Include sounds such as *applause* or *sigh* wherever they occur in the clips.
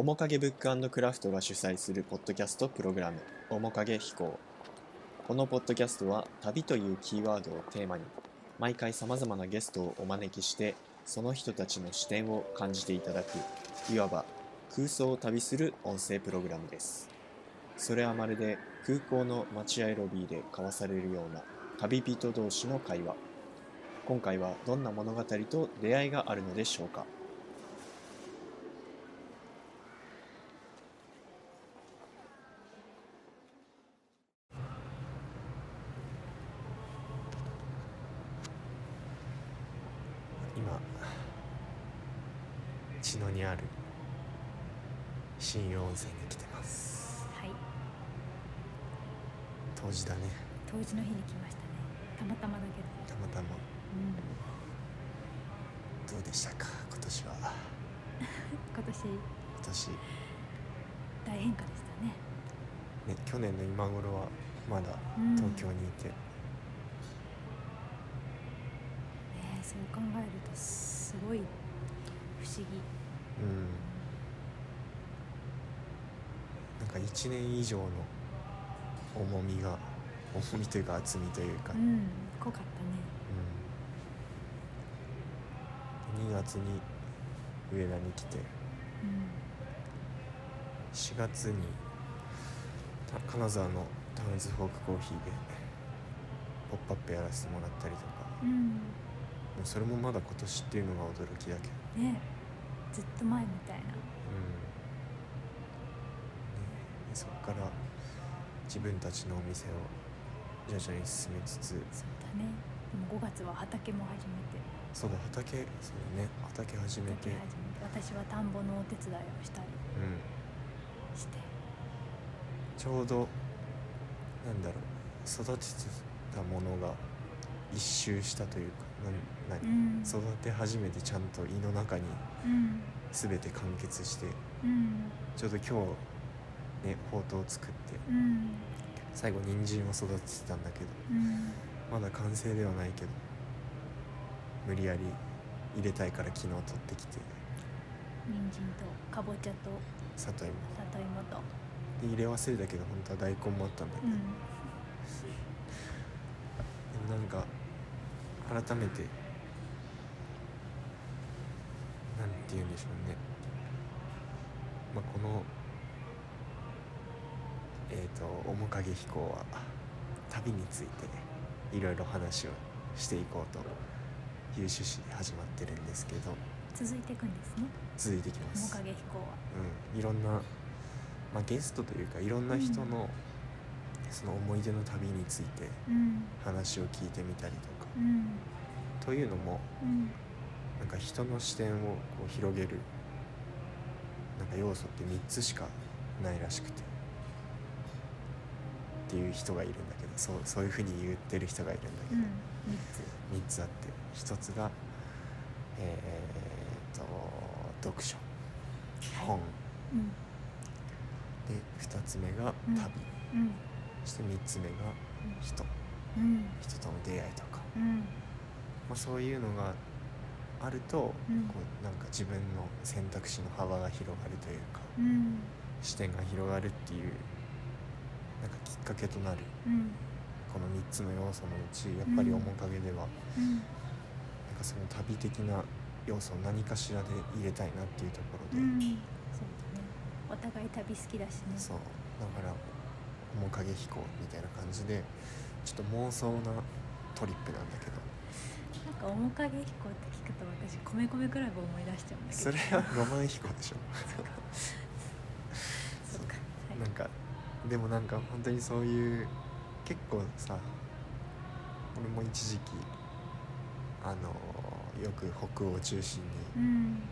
面影ブッククラフトが主催するポッドキャストプログラム「面影飛行」このポッドキャストは「旅」というキーワードをテーマに毎回さまざまなゲストをお招きしてその人たちの視点を感じていただくいわば空想を旅する音声プログラムです。それはまるで空港の待合ロビーで交わされるような旅人同士の会話。今回はどんな物語と出会いがあるのでしょうか？今茅野にある新湯温泉に来てます。はい。冬至だね。当時の日に来ましたね。たまたまだけど。たまたま。うん。どうでしたか？今年は。*laughs* 今年。今年。大変化でしたね。ね去年の今頃はまだうん。東京にいて、ねえそう考えるとすごい不思議。うん。なんか1年以上の重みが重みというか厚みというか、うん。濃かったね。うん、2月に上田に来て。うん。4月にた金沢のタウンズフォークコーヒーで「ポップアップやらせてもらったりとか。うんでもそれもまだ今年っていうのが驚きだけど。ね。ずっと前みたいな。うん、ね、でそこから自分たちのお店を徐々に進めつつ。そうだね。でも5月は畑も始めて。そうだ畑そうだね。畑始めて。畑始めて。私は田んぼのお手伝いをしたり。うん。して。ちょうどなんだろう育ててたものが一周したというかなんう何、ん。育て始めてちゃんと胃の中にうん。全て完結してうん。ちょうど今日ねほうとうを作ってうん。最後人参を育ててたんだけどうん。まだ完成ではないけど無理やり入れたいから昨日取ってきて人参とかぼちゃと里芋。里芋と。で入れ忘れたけど本当は大根もあったんだけど、うん。でもなんか改めてなんて言うんでしょうね、まあ、このえっ、と面影飛行は旅についていろいろ話をしていこうという趣旨で始まってるんですけど。続いていくんですね。続いていきま面す、影飛行は。うん、いろんな、まあ、ゲストというかいろんな人の、その思い出の旅についてうん。話を聞いてみたりとかうん。というのもうん。なんか人の視点をこう広げるなんか要素って3つしかないらしくて。っていう人がいるんだけどそうそういうふうに言ってる人がいるんだけど、うん。三つ。3つあって。1つがえー、と読書。本。うん。で2つ目がうん。旅、うん。そして3つ目が人。うん。人との出会いと。か、うん。まあ、そういうのがあると、うん。こうなんか自分の選択肢の幅が広がるというかうん。視点が広がるっていうなんかきっかけとなるうん。この3つの要素のうちやっぱり面影では、うん。なんかその旅的な要素を何かしらで入れたいなっていうところで、うん。そうだね。お互い旅好きだしね。そう。だから面影飛行みたいな感じでちょっと妄想なトリップなんだけど。なんか面影飛行って聞くと私米米クラブを思い出しちゃうんだけど。それはロマン飛行でしょ。そう。かはいなんかでもなんか本当にそういう結構さ俺も一時期あのよく北欧を中心にうん。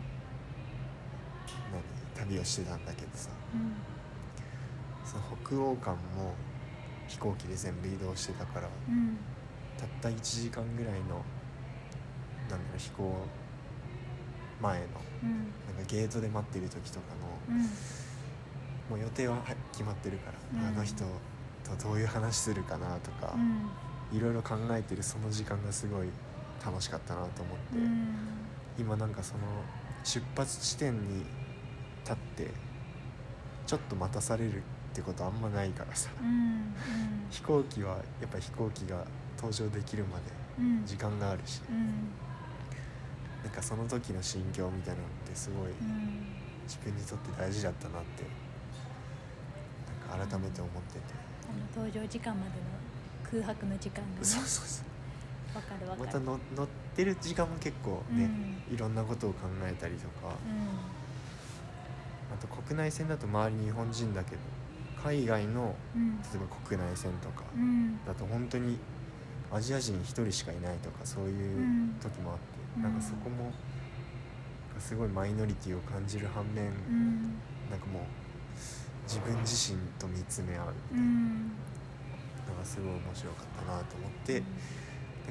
何旅をしてたんだけどさ。うん。その北欧間も飛行機で全部移動してたからうんたった1時間ぐらいのなんだろう飛行前のうん。なんかゲートで待ってる時とかのうん。もう予定ははい決まってるから、うん。あの人とどういう話するかなとか、うん。いろいろ考えてるその時間がすごい楽しかったなと思って、うん。今なんかその出発地点に立ってちょっと待たされるってことあんまないからさ。*laughs* 飛行機はやっぱ飛行機が登場できるまでうん。時間があるし。うん。なんかその時の心境みたいなのってすごいうん。自分にとって大事だったなってなんか改めて思ってて、あの登場時間までの空白の時間がね。そうそうそう。わかるわかる。またの乗ってる時間も結構ね、いろんなことを考えたりとか。うん。あと国内線だと周り日本人だけど海外のうん。例えば国内線とかうん。だと本当にアジア人1人しかいないとかそういううん時もあって、うん。なんかそこもすごいマイノリティを感じる反面、うん。なんかもう自分自身と見つめ合ううん。のがすごい面白かったなと思って、で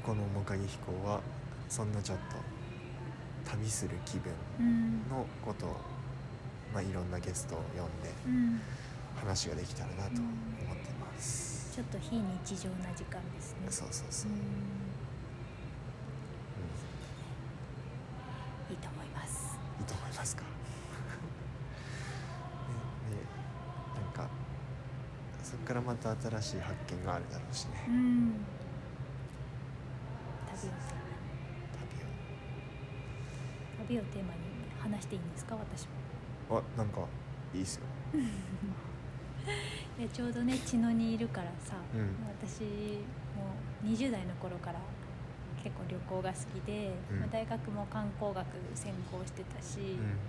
この面影飛行はそんなちょっと旅する気分うん。のことを、まあ、いろんなゲストを呼んでうん。話ができたらなと思ってます、ちょっと非日常な時間ですね。そうそうそう。う、ん。うんいいと思います。いいと思いますか？*laughs* ねでなんかそこからまた新しい発見があるだろうしね。うん。旅を。旅旅をテーマに話していいんですか？私も。をあなんかいいっすよ *laughs* でちょうどね茅野にいるからさ、うん。私も20代の頃から結構旅行が好きで、うん。まあ大学も観光学専攻してたし、うん。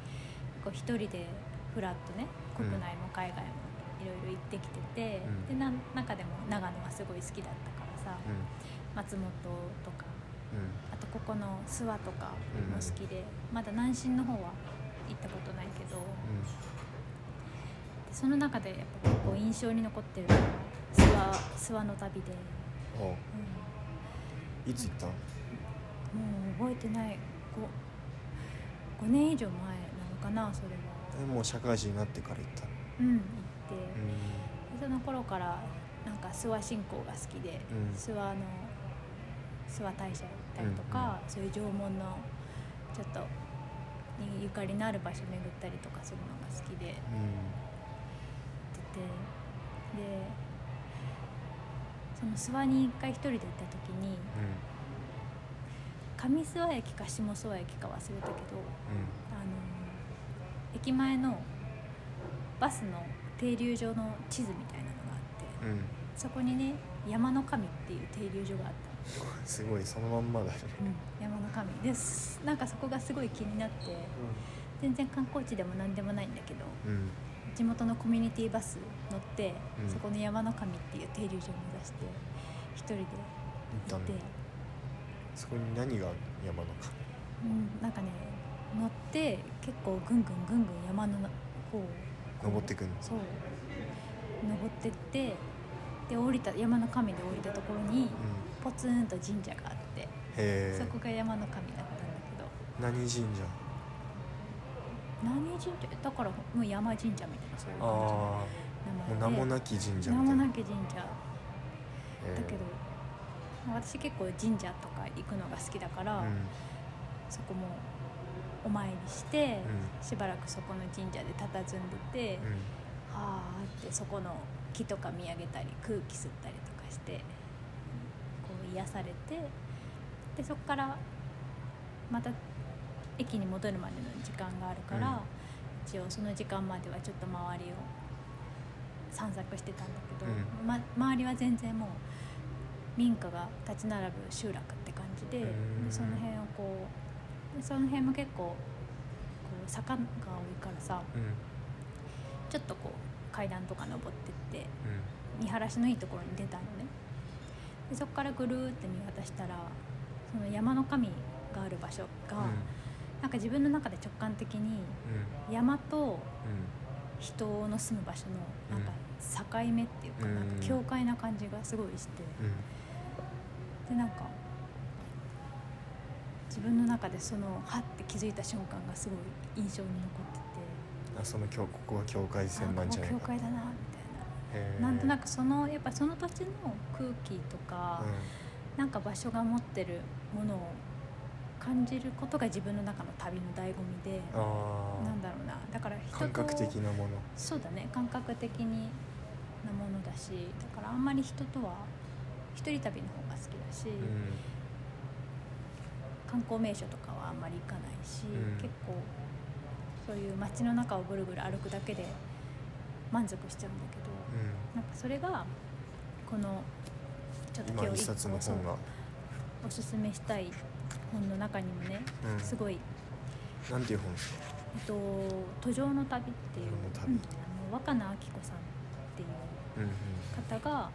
こう一人でフラッとね国内も海外もいろいろ行ってきてて、うん。でな中でも長野がすごい好きだったからさ、うん。松本とかうん。あとここの諏訪とかも好きで、まだ南進の方は行ったことないけど、でその中でやっぱ結構印象に残ってるの訪諏訪の旅で、うん。いつ行ったもう覚えてない。5, 5年以上前なのかなそれは。もう社会人になってから行ったの？うん、行って、その頃からなんか諏訪信仰が好きで、うん。諏訪の諏訪大社行ったりとか、そういう縄文のちょっとにゆかりのある場所巡ったりとかするのが好きで。行っててでその諏訪に一回一人で行った時に上諏訪駅か下諏訪駅か忘れたけどあの駅前のバスの停留所の地図みたいなのがあってうん。うんうんそこにね山の神っていう停留所があった *laughs* すごいそのまんまだね。山の神。ですなんかそこがすごい気になって全然観光地でも何でもないんだけどうん地元のコミュニティバス乗って、うん。そこの山の神っていう停留所を目指して一人で行って、そこに何が山のかうん、なんかね乗って結構ぐんぐんぐんぐん山の方を登ってくんの？そう。登ってってで降りた山の神で降りたところにうん。ポツンと神社があって、そこが山の神だったんだけど。何神社？何神社だからもう山神社みたいなそういう感じで。名もなき神社名もなき神社。だへーけど、まあ私結構神社とか行くのが好きだから、うん。そこもお参りして、うしばらくそこの神社で佇んでて、うん。はあってそこの木とか見上げたり空気吸ったりとかしてこう癒されてでそこからまた駅に戻るまでの時間があるから、うん。一応その時間まではちょっと周りを散策してたんだけど、うま、周りは全然もう民家が立ち並ぶ集落って感じで,、うん。でその辺をこうでその辺も結構こう坂が多いからさうん。ちょっとこう階段とか登ってってうん。見晴らしのいいところに出たのね。でそこからぐるーって見渡したらその山の神がある場所が、なんか自分の中で直感的にうん。山とうん。人の住む場所のなんか境目っていうか,、うん。なんか境界な感じがすごいして、うん。でなんか自分の中でそのはって気づいた瞬間がすごい印象に残っててあその境ここは境界線なんじゃないか。あここ境界だなみたいな。なんとなくそのやっぱその土地の空気とか、なんか場所が持ってるものを感じることが自分の中の旅の醍醐味であなんだろうな。だから人と感覚的なもの。そうだね。感覚的になものだしだからあんまり人とは一人旅の方が好きだし、うん。観光名所とかはあんまり行かないし、うん。結構そういう街の中をぐるぐる歩くだけで満足しちゃうんだけどなんかそれがこのちょっと今日今一冊の本が。おすすめしたい本の中にもねうん。すごい、なんていう本ですか？えっと「途上の旅」っていう、途上の旅。うんあの若菜明子さんっていううんうん。方が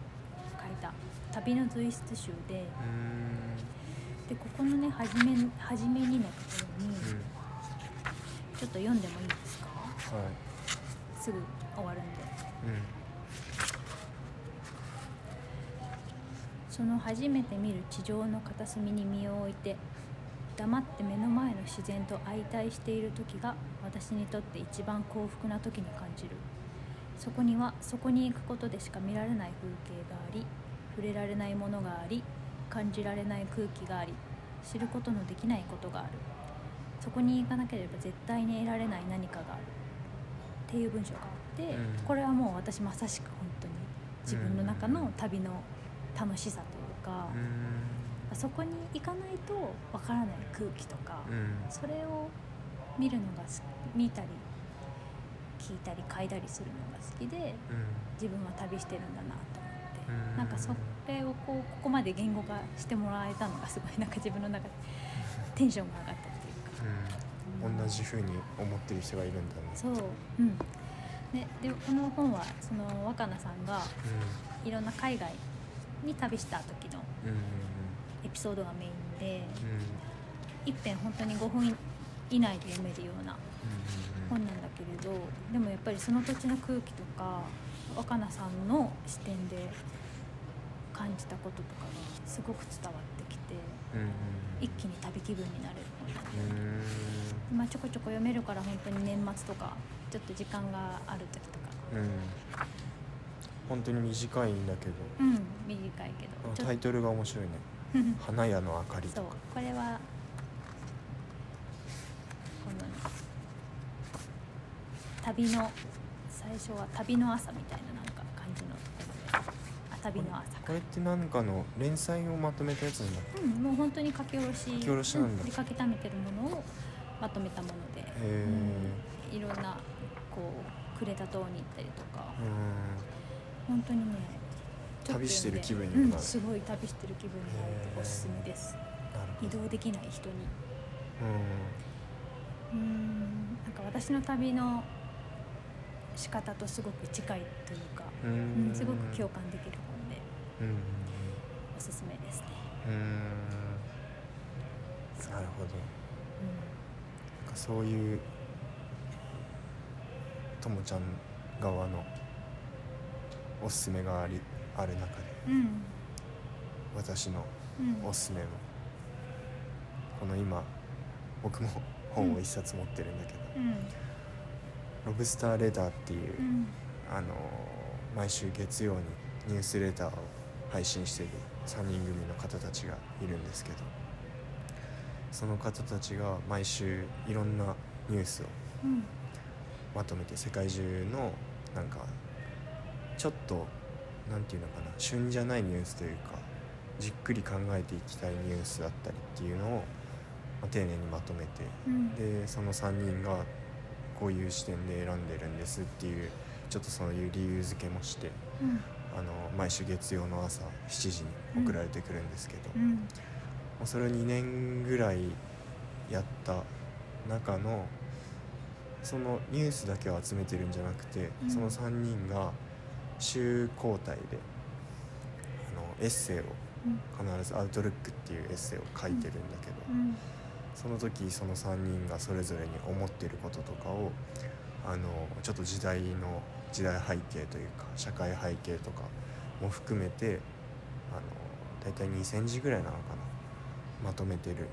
書いた旅の随筆集で。うでここのね初め初めにのところに、ちょっと読んでもいいですか？はい。すぐ終わるんで。うん。その初めて見る地上の片隅に身を置いて黙って目の前の自然と相対している時が私にとって一番幸福な時に感じる。そこにはそこに行くことでしか見られない風景があり触れられないものがあり感じられない空気があり知ることのできないことがある。そこに行かなければ絶対に得られない何かがある。っていう文章があって、うん。これはもう私まさしく本当に自分の中の旅の楽しさというか、うそこに行かないとわからない空気とか、んうん。それを見るのが見たり聞いたり嗅いだりするのが好きで自分は旅してるんだなと思って、うん。なんかそれをこうここまで言語化してもらえたのがすごいなんか自分の中で *laughs* テンションが上がったっていうか。うん。同じふうに思ってる人がいるんだね。そう、うん。ね、でこの本はその若菜さんがいろんな海外に旅した時のピソードがメインでうん。一編本当に5分以内で読めるようなうん本なんだけれどでもやっぱりその土地の空気とか若菜さんの視点で感じたこととかがすごく伝わってきてうんうん一気に旅気分になれる本なんでうん。まあ、ちょこちょこ読めるから本当に年末とかちょっと時間がある時とか。うん。本当に短いんだけど。うん短いけど。タイトルが面白いね。と「*laughs* 花屋の明かり」そうこれはこの旅の最初は旅の朝みたいななんか感じのところであ旅の朝か。これって何かの連載をまとめたやつなんだっけうんもう本当に書き下ろし書き下ろしなんだ。う振りかけためてるものをまとめたもので、へうんいろんなこうクレタ島に行ったりとか。えうん本当にね旅してる気分になる。すごい旅してる気分になるおすすめです。移動できない人に。ううんなんか私の旅の仕方とすごく近いというか、ん。ううんんすごく共感できる本でうん。うんおすすめですね、うん。うんなるほど。なんかそういうともちゃん側のおすすめがありある中でうん。うん私のうんおすすめもこの今僕も本を一冊持ってるんだけどうん「ロブスターレター」っていう、うん。あの毎週月曜にニュースレターを配信している3人組の方たちがいるんですけどその方たちが毎週いろんなニュースをうん。まとめて世界中のなんかちょっとなんていうのかな旬じゃないニュースというかじっくり考えていきたいニュースだったりっていうのを、まあ丁寧にまとめてうん。でその3人がこういう視点で選んでるんですっていうちょっとそういう理由付けもしてうん。あの毎週月曜の朝7時に送られてくるんですけど、もうん。うそれを2年ぐらいやった中のそのニュースだけを集めてるんじゃなくて、うん。その3人が週交代であのエッセイをうん。必ず「アウトルック」っていうエッセイを書いてるんだけど、うん。その時その3人がそれぞれに思ってることとかをあのちょっと時代の時代背景というか社会背景とかも含めてあの大体2,000字ぐらいなのかなまとめてる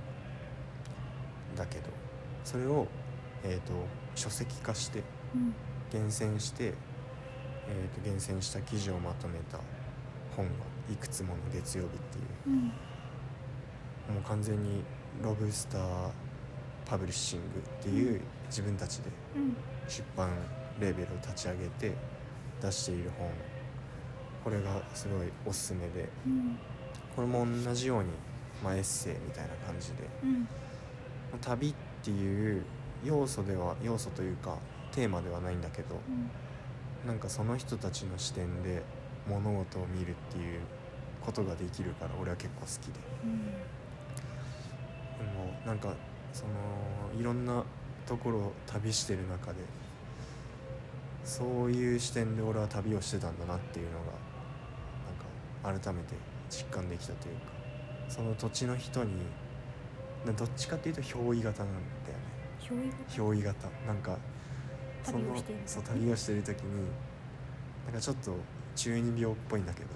んだけどそれを、えー、と書籍化してうん。厳選して、えー、と厳選した記事をまとめた本が「いくつもの月曜日」っていう。うん。もう完全にロブスターパブリッシングっていう自分たちでうん。出版レーベルを立ち上げて出している本。これがすごいおすすめで。うん。これも同じように、まあ、エッセイみたいな感じで。うん。旅っていう要素では要素というかテーマではないんだけどうんなんかその人たちの視点で物事を見るっていうことができるから俺は結構好きで。うんでもなんかそのいろんなところを旅してる中でそういう視点で俺は旅をしてたんだなっていうのがなんか改めて実感できたというかその土地の人になどっちかっていうと憑依型なんだよね。憑依型。憑依型。なんかその旅をしているそう旅をしてる時になんかちょっと中二病っぽいんだけど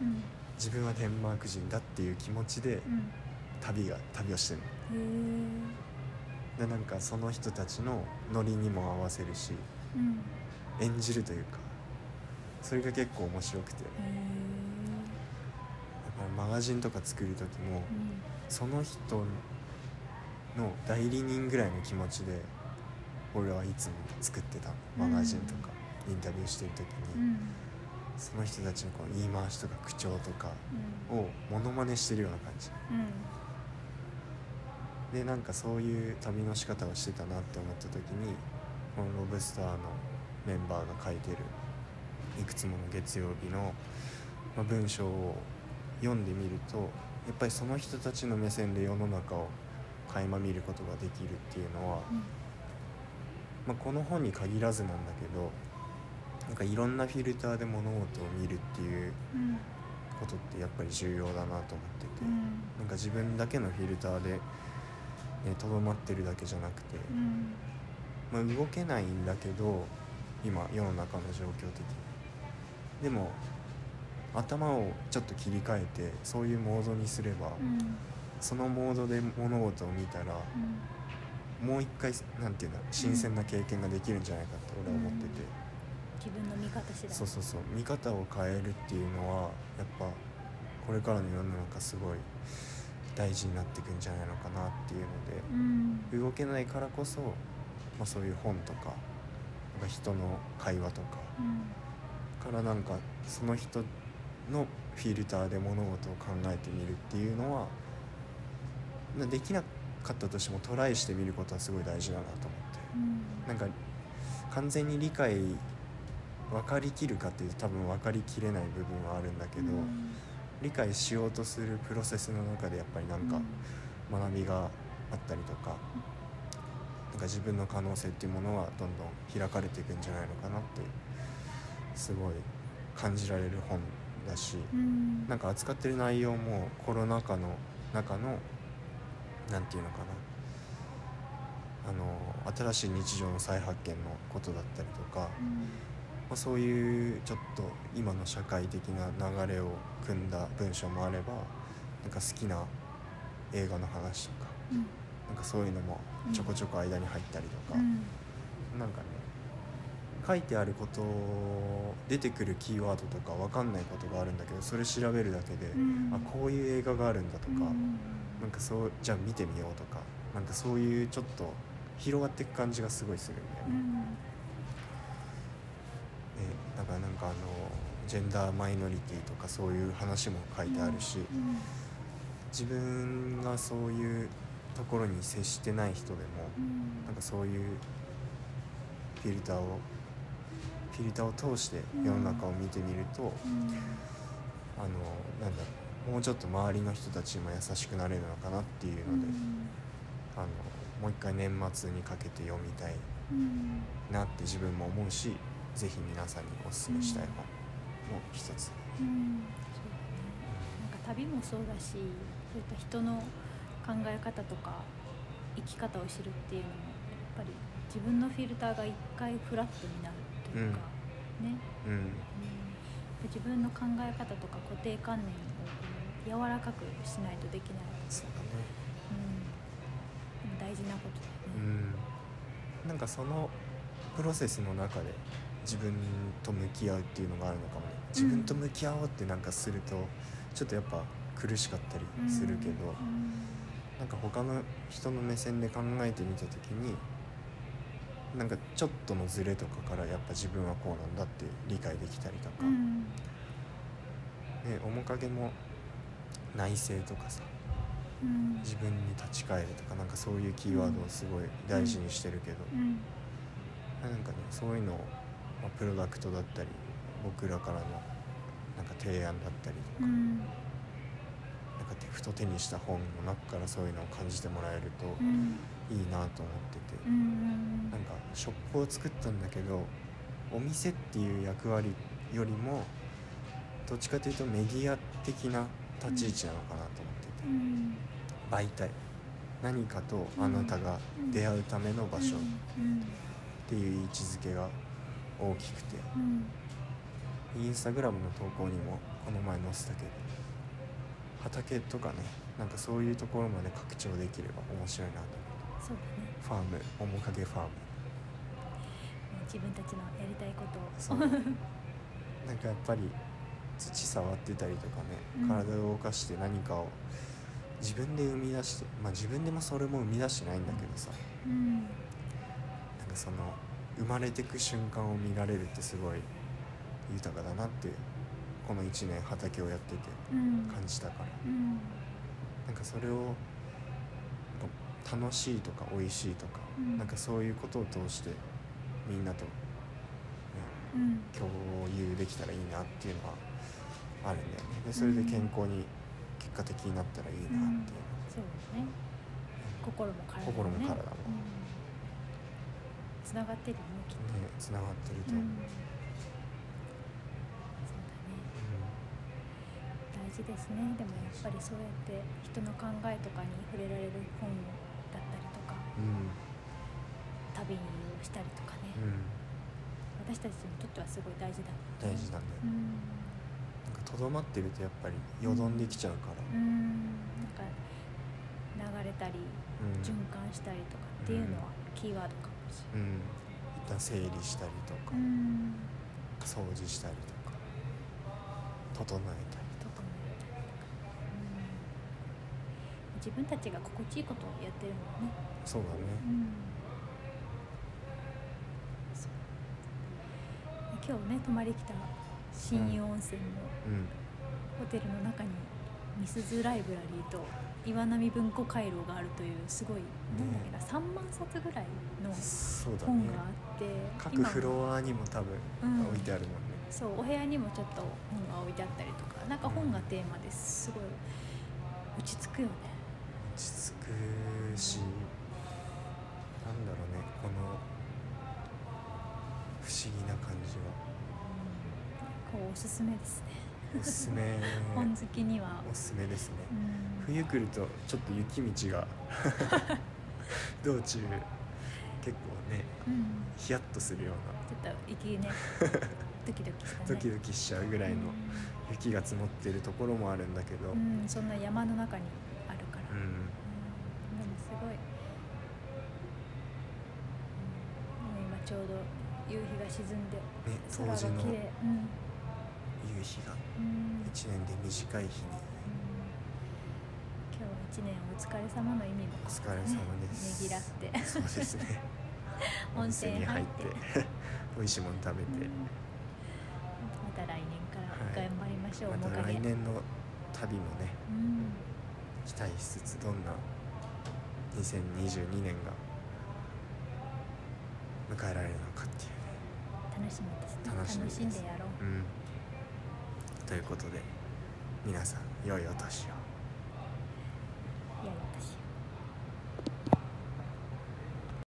うん。自分はデンマーク人だっていう気持ちでうん。旅が旅をしてるでなんかその人たちのノリにも合わせるしうん。演じるというかそれが結構面白くて。だからマガジンとか作る時もうん。その人の代理人ぐらいの気持ちで俺はいつも作ってたマガジンとかインタビューしてる時にうん。その人たちのこう言い回しとか口調とかうん。をモノマネしてるような感じ。うん。でなんかそういう旅の仕方をしてたなって思った時にこのロブスターのメンバーが書いてるいくつもの月曜日の、まあ文章を読んでみるとやっぱりその人たちの目線で世の中を垣間見ることができるっていうのは、まあ、この本に限らずなんだけどなんかいろんなフィルターで物事を見るっていううん。ことってやっぱり重要だなと思ってて。うん。なんか自分だけのフィルターでねとど、まってるだけじゃなくて、うん。まあ、動けないんだけど今世の中の状況的に。でも頭をちょっと切り替えてそういうモードにすれば、うん。そのモードで物事を見たらうんもう一回なんていうんだ新鮮な経験ができるんじゃないかって俺は思ってて、自分の見方次第。そうそうそう。見方を変えるっていうのはやっぱこれからの世の中すごい大事になっていくんじゃないのかなっていうので。うん。動けないからこそ、まあ、そういう本とかなんか人の会話とか。うん。からなんかその人のフィルターで物事を考えてみるっていうのはなできなかったとしてもトライしてみることはすごい大事だなと思って。うん。なんか完全に理解分かりきるかっていうと多分分かりきれない部分はあるんだけど、うん。理解しようとするプロセスの中でやっぱりなんか学びがあったりとかなんか自分の可能性っていうものがどんどん開かれていくんじゃないのかなってすごい感じられる本だしうん。なんか扱ってる内容もコロナ禍の中のなんていうのかな。あの新しい日常の再発見のことだったりとか、うん。まあ、そういうちょっと今の社会的な流れを組んだ文章もあればなんか好きな映画の話とかうん。なんかそういうのもちょこちょこ間に入ったりとか、うん。なんかね書いてあること出てくるキーワードとか分かんないことがあるんだけどそれ調べるだけで、うん。あこういう映画があるんだとか、うんなんかそうじゃあ見てみようとかなんかそういうちょっと広がっていく感じがすごいするんだよね。うん。ねだからなんかあのジェンダーマイノリティとかそういう話も書いてあるし、うん。自分がそういうところに接してない人でも、うん。なんかそういうフィルターをフィルターを通して世の中を見てみると、うん。あのなんだろうもうちょっと周りの人たちにも優しくなれるのかなっていうので、あのもう一回年末にかけて読みたいうん。なって自分も思うしぜひ皆さんにお勧めしたい本の一つ。うん。そうだね。なんか旅もそうだしそういった人の考え方とか生き方を知るっていうのもやっぱり自分のフィルターが一回フラットになるというか、ね、うん。うん。自分の考え方とか固定観念柔らかくしないとできない、そうだね。うん、でも大事なことだうよね。ん。なんかそのプロセスの中で自分と向き合うっていうのがあるのかもね。自分と向き合おうってなんかするとちょっとやっぱ苦しかったりするけど、うん。なんか他の人の目線で考えてみた時になんかちょっとのズレとかからやっぱ自分はこうなんだって理解できたりとか、うん。で面影も内省とかさうん。自分に立ち返るとかなんかそういうキーワードをすごい大事にしてるけど、うん。なんかねそういうのを、まあ、プロダクトだったり僕らからのなんか提案だったりとか,、うん。なんか手ふと手にした本の中からそういうのを感じてもらえるとうん。いいなと思ってて、うん。なんかショップを作ったんだけどお店っていう役割よりもどっちかというとメディア的な立ち位置なのかなと思ってて、うん。媒体。何かとあなたが出会うための場所。っうんていう位置づけが大きくて。うんインスタグラムの投稿にもこの前載せたけど。畑とかねなんかそういうところまで拡張できれば面白いなとそうだね。ファーム面影ファーム。自分たちのやりたいことを。そう。*laughs* なんかやっぱり土触ってたりとかね、うん。体を動かして何かを自分で生み出してまあ自分でもそれも生み出してないんだけどさ。うん。なんかその生まれてく瞬間を見られるってすごい豊かだなってこの1年畑をやっててうん。感じたから。うん。なんかそれを楽しいとか美味しいとか、うん。なんかそういうことを通してみんなと、ね、うん。共有できたらいいなっていうのはあるんだよね。でそれで健康に結果的になったらいいなっていう、そうだね。心も体も、ね、心も体も。つながってるよねきっと、ねつながってると、う。んうん。そうだね。大事ですね。でもやっぱりそうやって人の考えとかに触れられる本だったりとかうん。旅をしたりとかね、うん。私たちにとってはすごい大事だ大事なんだよ、うんとどまってるとやっぱりよどんできちゃうから、うん。なんか流れたりうん。循環したりとかっていうのはキーワードかもしれうん、一旦整理したりとか、ない、うん。掃除したりとか整えたりとか、うん、自分たちが心地いいことをやってるもんね、そうだね。今日ね泊まり来た新湯温泉のうんホテルの中にみすずライブラリーと岩波文庫回廊があるというすごい、なんだっけな3万冊ぐらいの本があって各今フロアにも多分うん置いてあるもんね、そうお部屋にもちょっと本が置いてあったりとかなんか本がテーマですごい落ち着くよね。落ち着くしなんだろうねこの不思議な感じはこうおすすめですね。おすすめ。*laughs* 本好きには。おすすめですね。うん。冬来るとちょっと雪道が。*laughs* 道中結構ねうん。ヒヤッとするようちょっと息ね *laughs* ドキドキしたね。なドキドキしちゃうぐらいの雪が積もってるところもあるんだけど、うん、うんそんな山の中にあるから、うん。うんでもすごい、うん、今ちょうど夕日が沈んでね空が綺麗。うん夕日がうん1年で短い日に。今日一年お疲れ様の意味もお疲れ様です。ねぎらって。そうですね。*laughs* 温泉に入って。て。美味しいもの食べて、また来年からはい頑張りましょう、また面影来年の旅もねうん。期待しつつどんな2022年が迎えられるのかっていうね。楽しみですね。楽しみです。んでやろう。うんということで皆さん良いお年を。